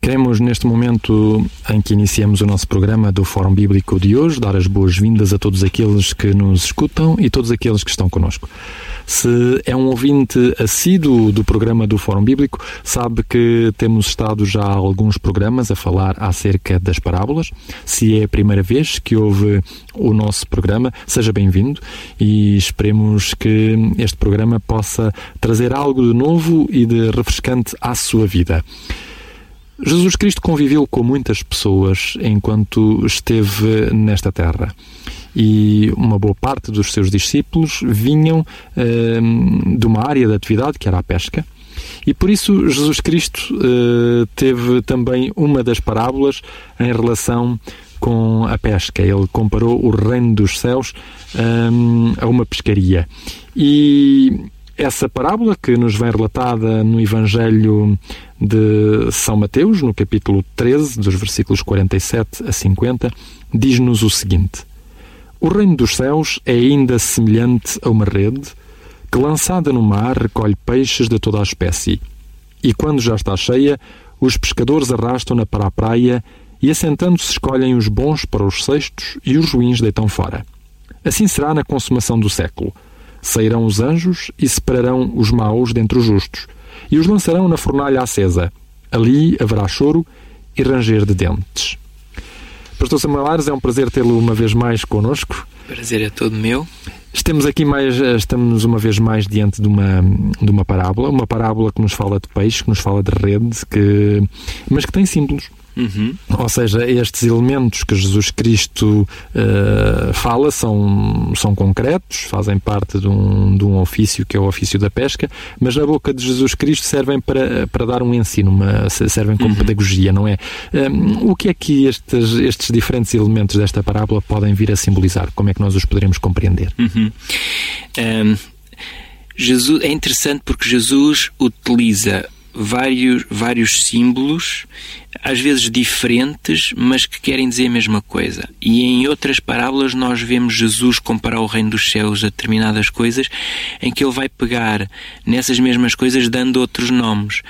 Queremos, neste momento em que iniciamos o nosso programa do Fórum Bíblico de hoje, dar as boas-vindas a todos aqueles que nos escutam e todos aqueles que estão connosco. Se é um ouvinte assíduo do programa do Fórum Bíblico, sabe que temos estado já alguns programas a falar acerca das parábolas. Se é a primeira vez que ouve o nosso programa, seja bem-vindo e esperemos que este programa possa trazer algo de novo e de refrescante à sua vida. Jesus Cristo conviveu com muitas pessoas enquanto esteve nesta terra e uma boa parte dos seus discípulos vinham uh, de uma área de atividade que era a pesca. E por isso Jesus Cristo uh, teve também uma das parábolas em relação com a pesca. Ele comparou o reino dos céus um, a uma pescaria. E essa parábola que nos vem relatada no Evangelho de São Mateus, no capítulo 13, dos versículos 47 a 50, diz-nos o seguinte: O reino dos céus é ainda semelhante a uma rede que, lançada no mar, recolhe peixes de toda a espécie. E quando já está cheia, os pescadores arrastam-na para a praia e, assentando-se, escolhem os bons para os cestos e os ruins deitam fora. Assim será na consumação do século. Sairão os anjos e separarão os maus dentre os justos, e os lançarão na fornalha acesa. Ali haverá choro e ranger de dentes. Pastor Samuel Ares, é um prazer tê-lo uma vez mais connosco. Prazer é todo meu. Estamos aqui mais, estamos uma vez mais diante de uma, de uma parábola, uma parábola que nos fala de peixe, que nos fala de rede, que, mas que tem símbolos. Uhum. Ou seja, estes elementos que Jesus Cristo uh, fala são, são concretos, fazem parte de um, de um ofício que é o ofício da pesca, mas na boca de Jesus Cristo servem para, para dar um ensino, uma, servem como uhum. pedagogia, não é? Um, ehm, o que é que estes, estes diferentes elementos desta parábola podem vir a simbolizar? Como é que nós os poderemos compreender? Uhum. Um, ehm, Jesus, é interessante porque Jesus utiliza vários, vários símbolos, às vezes diferentes, mas que querem dizer a mesma coisa. E em outras parábolas nós vemos Jesus comparar o reino dos céus a determinadas coisas, em que ele vai pegar nessas mesmas coisas dando outros nomes.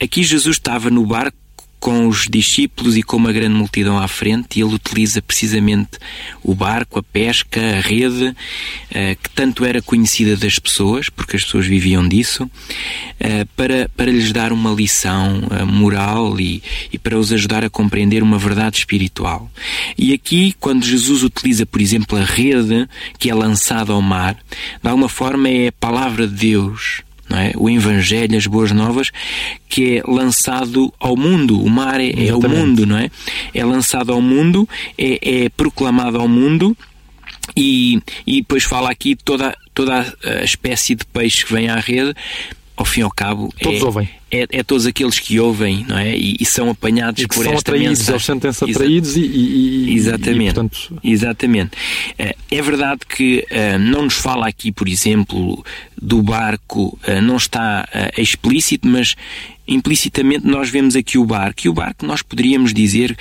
Aqui Jesus estava no barco com os discípulos e com uma grande multidão à frente, e ele utiliza precisamente o barco, a pesca, a rede, eh, que tanto era conhecida das pessoas, porque as pessoas viviam disso, eh, para, para lhes dar uma lição eh, moral e, e para os ajudar a compreender uma verdade espiritual. E aqui, quando Jesus utiliza, por exemplo, a rede que é lançada ao mar, de alguma forma é a palavra de Deus é? o Evangelho, as Boas Novas, que é lançado ao mundo. O mar é, é o mundo, não é? É lançado ao mundo, é, é proclamado ao mundo. E, e depois fala aqui toda, toda a espécie de peixe que vem à rede, ao fim e ao cabo. Todos é, ouvem. É, é, todos aqueles que ouvem, não é? E, e são apanhados e por são esta atraídos, mensagem. Eles sentem-se atraídos Exa e, e, Exatamente. E, portanto... Exatamente. Eh, é verdade que uh, não nos fala aqui, por exemplo, do barco, uh, não está uh, explícito, mas implicitamente nós vemos aqui o barco. E o barco nós poderíamos dizer,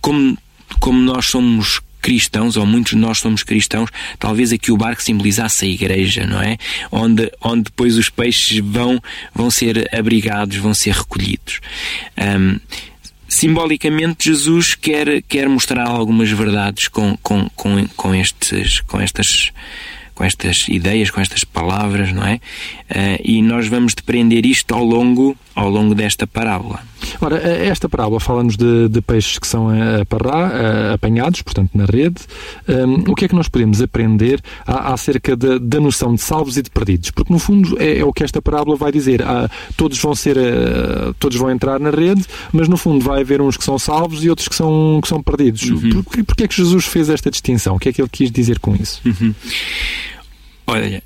como, como nós somos cristãos, ou muitos de nós somos cristãos, talvez aqui o barco simbolizasse a igreja, não é? Onde, onde depois os peixes vão, vão ser abrigados, vão ser recolhidos. Um, simbolicamente Jesus quer, quer mostrar algumas verdades com, com, com, com, estes, com estas com estas ideias, com estas palavras, não é? Uh, e nós vamos depreender isto ao longo, ao longo desta parábola. Ora, eh, esta parábola fala-nos de, de, peixes que são a parrá, eh, apanhados, portanto, na rede. Um, o que é que nós podemos aprender acerca da, da noção de salvos e de perdidos? Porque, no fundo, é, é o que esta parábola vai dizer. Ah, todos vão ser, todos vão entrar na rede, mas, no fundo, vai haver uns que são salvos e outros que são, que são perdidos. Uhum. Por, porquê é que Jesus fez esta distinção? O que é que ele quis dizer com isso? Uhum. Olha,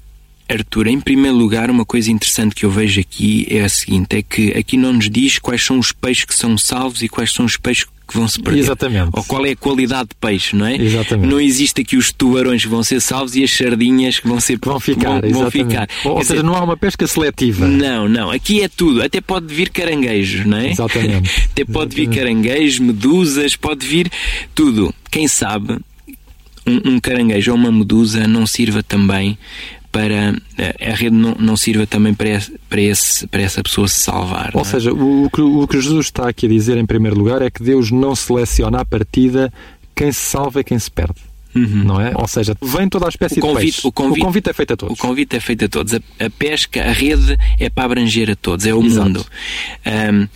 Arthur, em primeiro lugar, uma coisa interessante que eu vejo aqui é a seguinte: é que aqui não nos diz quais são os peixes que são salvos e quais são os peixes que vão se perder. Exatamente. Ou qual é a qualidade de peixe, não é? Exatamente. Não existe aqui os tubarões que vão ser salvos e as sardinhas que vão ser vão ficar. Vão, vão ficar. Ou, ou seja, não há uma pesca seletiva. Não, não. Aqui é tudo. Até pode vir caranguejos, não é? Exatamente. Até pode vir caranguejos, medusas, pode vir tudo. Quem sabe um, um caranguejo ou uma medusa não sirva também para a rede não, não sirva também para, para, esse, para essa pessoa se salvar. Ou é? seja, o, que, o que Jesus está aqui a dizer em primeiro lugar é que Deus não seleciona à partida quem se salva e quem se perde. Uhum. Não é? Ou seja, vem toda a espécie convite, de peixe. O convite, o convite, é feito a todos. O convite é feito a todos. A, a pesca, a rede é para abranger a todos, é o Exato. mundo. Um,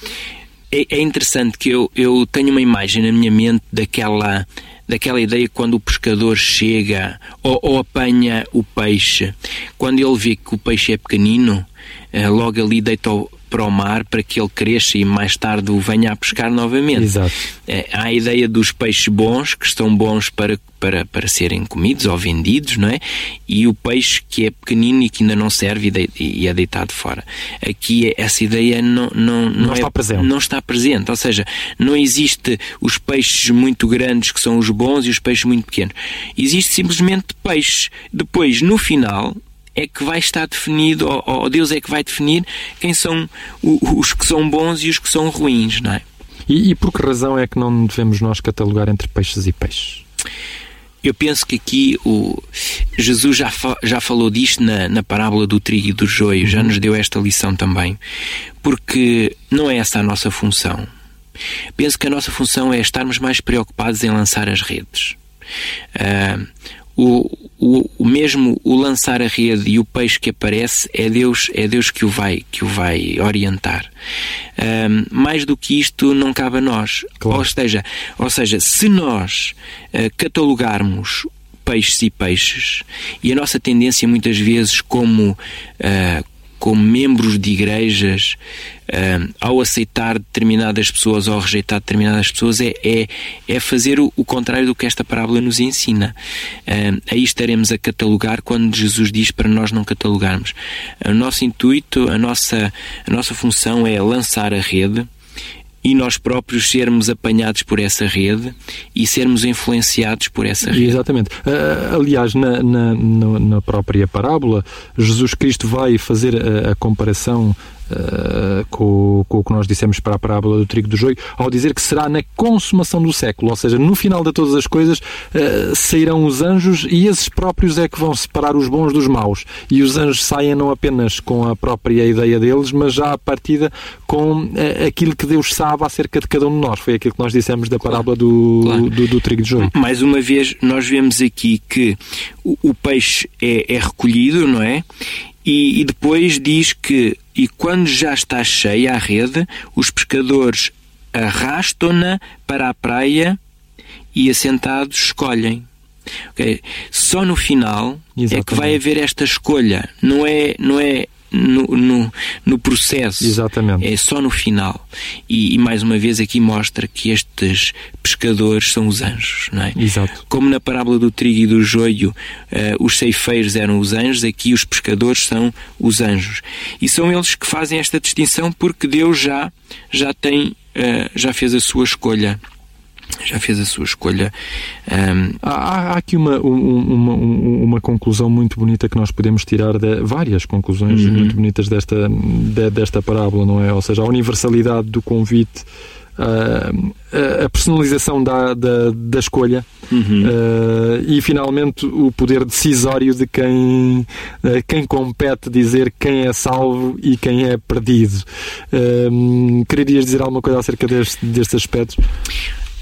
é, é, interessante que eu, eu tenho uma imagem na minha mente daquela daquela ideia quando o pescador chega ou, ou apanha o peixe, quando ele vê que o peixe é pequenino, eh, logo ali deita para o mar para que ele cresça e mais tarde o venha a pescar novamente. Exato. É, há a ideia dos peixes bons, que estão bons para, para, para serem comidos ou vendidos, não é? E o peixe que é pequenino e que ainda não serve e, de, e é deitado fora. Aqui essa ideia não, não, não, não é, está presente. Não está presente. Ou seja, não existe os peixes muito grandes que são os bons e os peixes muito pequenos. Existe simplesmente peixes. Depois, no final, é que vai estar definido, ou, ou, Deus é que vai definir quem são os que são bons e os que são ruins, não é? E, e por que razão é que não devemos nós catalogar entre peixes e peixes? Eu penso que aqui o Jesus já, fa, já falou disto na, na parábola do trigo e do joio, já nos deu esta lição também, porque não é essa a nossa função. Penso que a nossa função é estarmos mais preocupados em lançar as redes. Uh, o, o, o, mesmo o lançar a rede e o peixe que aparece é Deus é Deus que o vai que o vai orientar um, mais do que isto não cabe a nós claro. ou seja ou seja se nós uh, catalogarmos peixes e peixes e a nossa tendência muitas vezes como uh, como membros de igrejas, uh, ao aceitar determinadas pessoas ou rejeitar determinadas pessoas, é, é, é fazer o, o, contrário do que esta parábola nos ensina. Uh, aí estaremos a catalogar quando Jesus diz para nós não catalogarmos. O nosso intuito, a nossa, a nossa função é lançar a rede e nós próprios sermos apanhados por essa rede e sermos influenciados por essa rede. Exatamente. Uh, aliás, na, na, na, própria parábola, Jesus Cristo vai fazer a, a comparação uh, com, com, o que nós dissemos para a parábola do trigo do joio, ao dizer que será na consumação do século, ou seja, no final de todas as coisas uh, sairão os anjos e esses próprios é que vão separar os bons dos maus. E os anjos saem não apenas com a própria ideia deles, mas já a partida com uh, aquilo que Deus sabe acerca de cada um de nós. Foi aquilo que nós dissemos da parábola do, claro. do, do, trigo de joio. Mais uma vez, nós vemos aqui que o, o peixe é, é recolhido, não é? E, e, depois diz que e quando já está cheia a rede, os pescadores arrastam-na para a praia e assentados escolhem. Okay? Só no final Exatamente. é que vai haver esta escolha. Não é, não é no, no, no, processo. Exatamente. É só no final. E, e, mais uma vez aqui mostra que estes pescadores são os anjos, não é? Exato. Como na parábola do trigo e do joio, uh, os ceifeiros eram os anjos, aqui os pescadores são os anjos. E são eles que fazem esta distinção porque Deus já, já tem, uh, já fez a sua escolha já fez a sua escolha. Um... Há, há, aqui uma, uma, uma, conclusão muito bonita que nós podemos tirar de várias conclusões uhum. muito bonitas desta, de, desta parábola, não é? Ou seja, a universalidade do convite. Uh, a personalização da, da, da escolha uhum. uh, e finalmente o poder decisório de quem, uh, quem compete dizer quem é salvo e quem é perdido. Uh, querias dizer alguma coisa acerca deste, destes aspectos?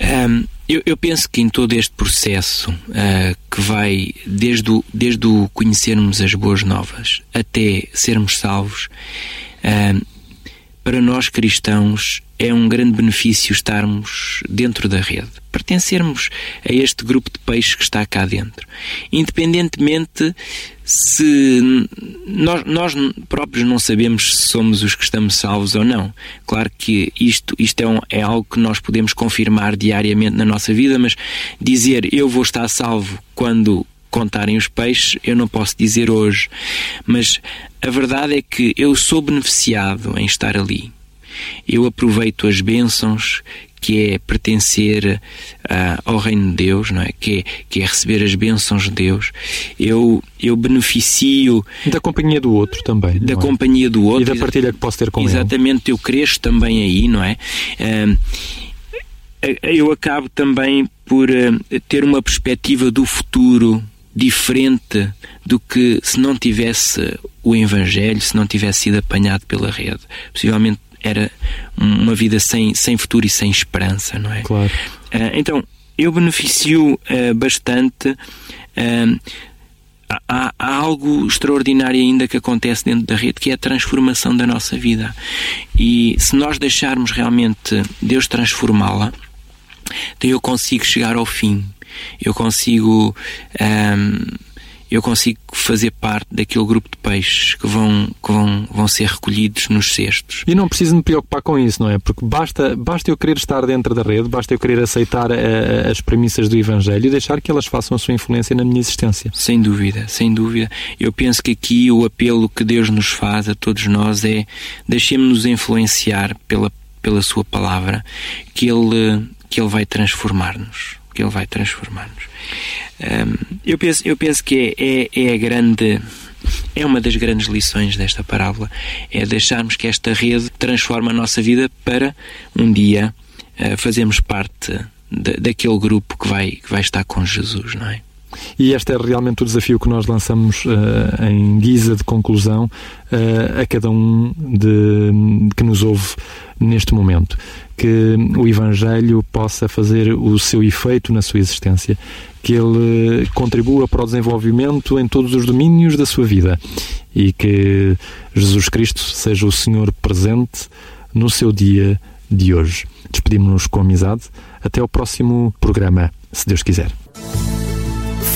Um, eu, eu, penso que em todo este processo uh, que vai desde o, desde o conhecermos as boas novas até sermos salvos, uh, para nós cristãos é um grande benefício estarmos dentro da rede, pertencermos a este grupo de peixes que está cá dentro. Independentemente se nós, nós próprios não sabemos se somos os que estamos salvos ou não. Claro que isto, isto é, um, é algo que nós podemos confirmar diariamente na nossa vida, mas dizer eu vou estar salvo quando contarem os peixes, eu não posso dizer hoje. Mas a verdade é que eu sou beneficiado em estar ali. Eu aproveito as bênçãos que é pertencer uh, ao reino de Deus, não é? Que, é? que é receber as bênçãos de Deus. Eu, eu beneficio da companhia do outro também. Da é? companhia do outro. E da partilha que posso ter com Exatamente, ele. eu cresço também aí, não é? Uh, eu acabo também por ter uma perspectiva do futuro diferente do que se não tivesse o Evangelho, se não tivesse sido apanhado pela rede. Possivelmente era uma vida sem, sem futuro e sem esperança, não é? Claro. então, eu beneficio bastante há, há, algo extraordinário ainda que acontece dentro da rede, que é a transformação da nossa vida. E se nós deixarmos realmente Deus transformá-la, então eu consigo chegar ao fim. Eu consigo. Eu consigo fazer parte daquele grupo de peixes que vão, que vão, vão ser recolhidos nos cestos. E não preciso me preocupar com isso, não é? Porque basta, basta eu querer estar dentro da rede, basta eu querer aceitar uh, as premissas do Evangelho e deixar que elas façam a sua influência na minha existência. Sem dúvida, sem dúvida. Eu penso que aqui o apelo que Deus nos faz a todos nós é deixemos-nos influenciar pela, pela Sua palavra, que Ele, que ele vai transformar-nos. Que Ele vai transformar-nos. Um, eu, penso, eu penso que é, é, é a grande é uma das grandes lições desta parábola, é deixarmos que esta rede transforme a nossa vida para um dia uh, fazermos parte de, daquele grupo que vai, que vai estar com Jesus, não é? E este é realmente o desafio que nós lançamos uh, em guisa de conclusão uh, a cada um de, de que nos ouve neste momento. Que o Evangelho possa fazer o seu efeito na sua existência, que ele contribua para o desenvolvimento em todos os domínios da sua vida e que Jesus Cristo seja o Senhor presente no seu dia de hoje. Despedimos-nos com amizade. Até o próximo programa, se Deus quiser.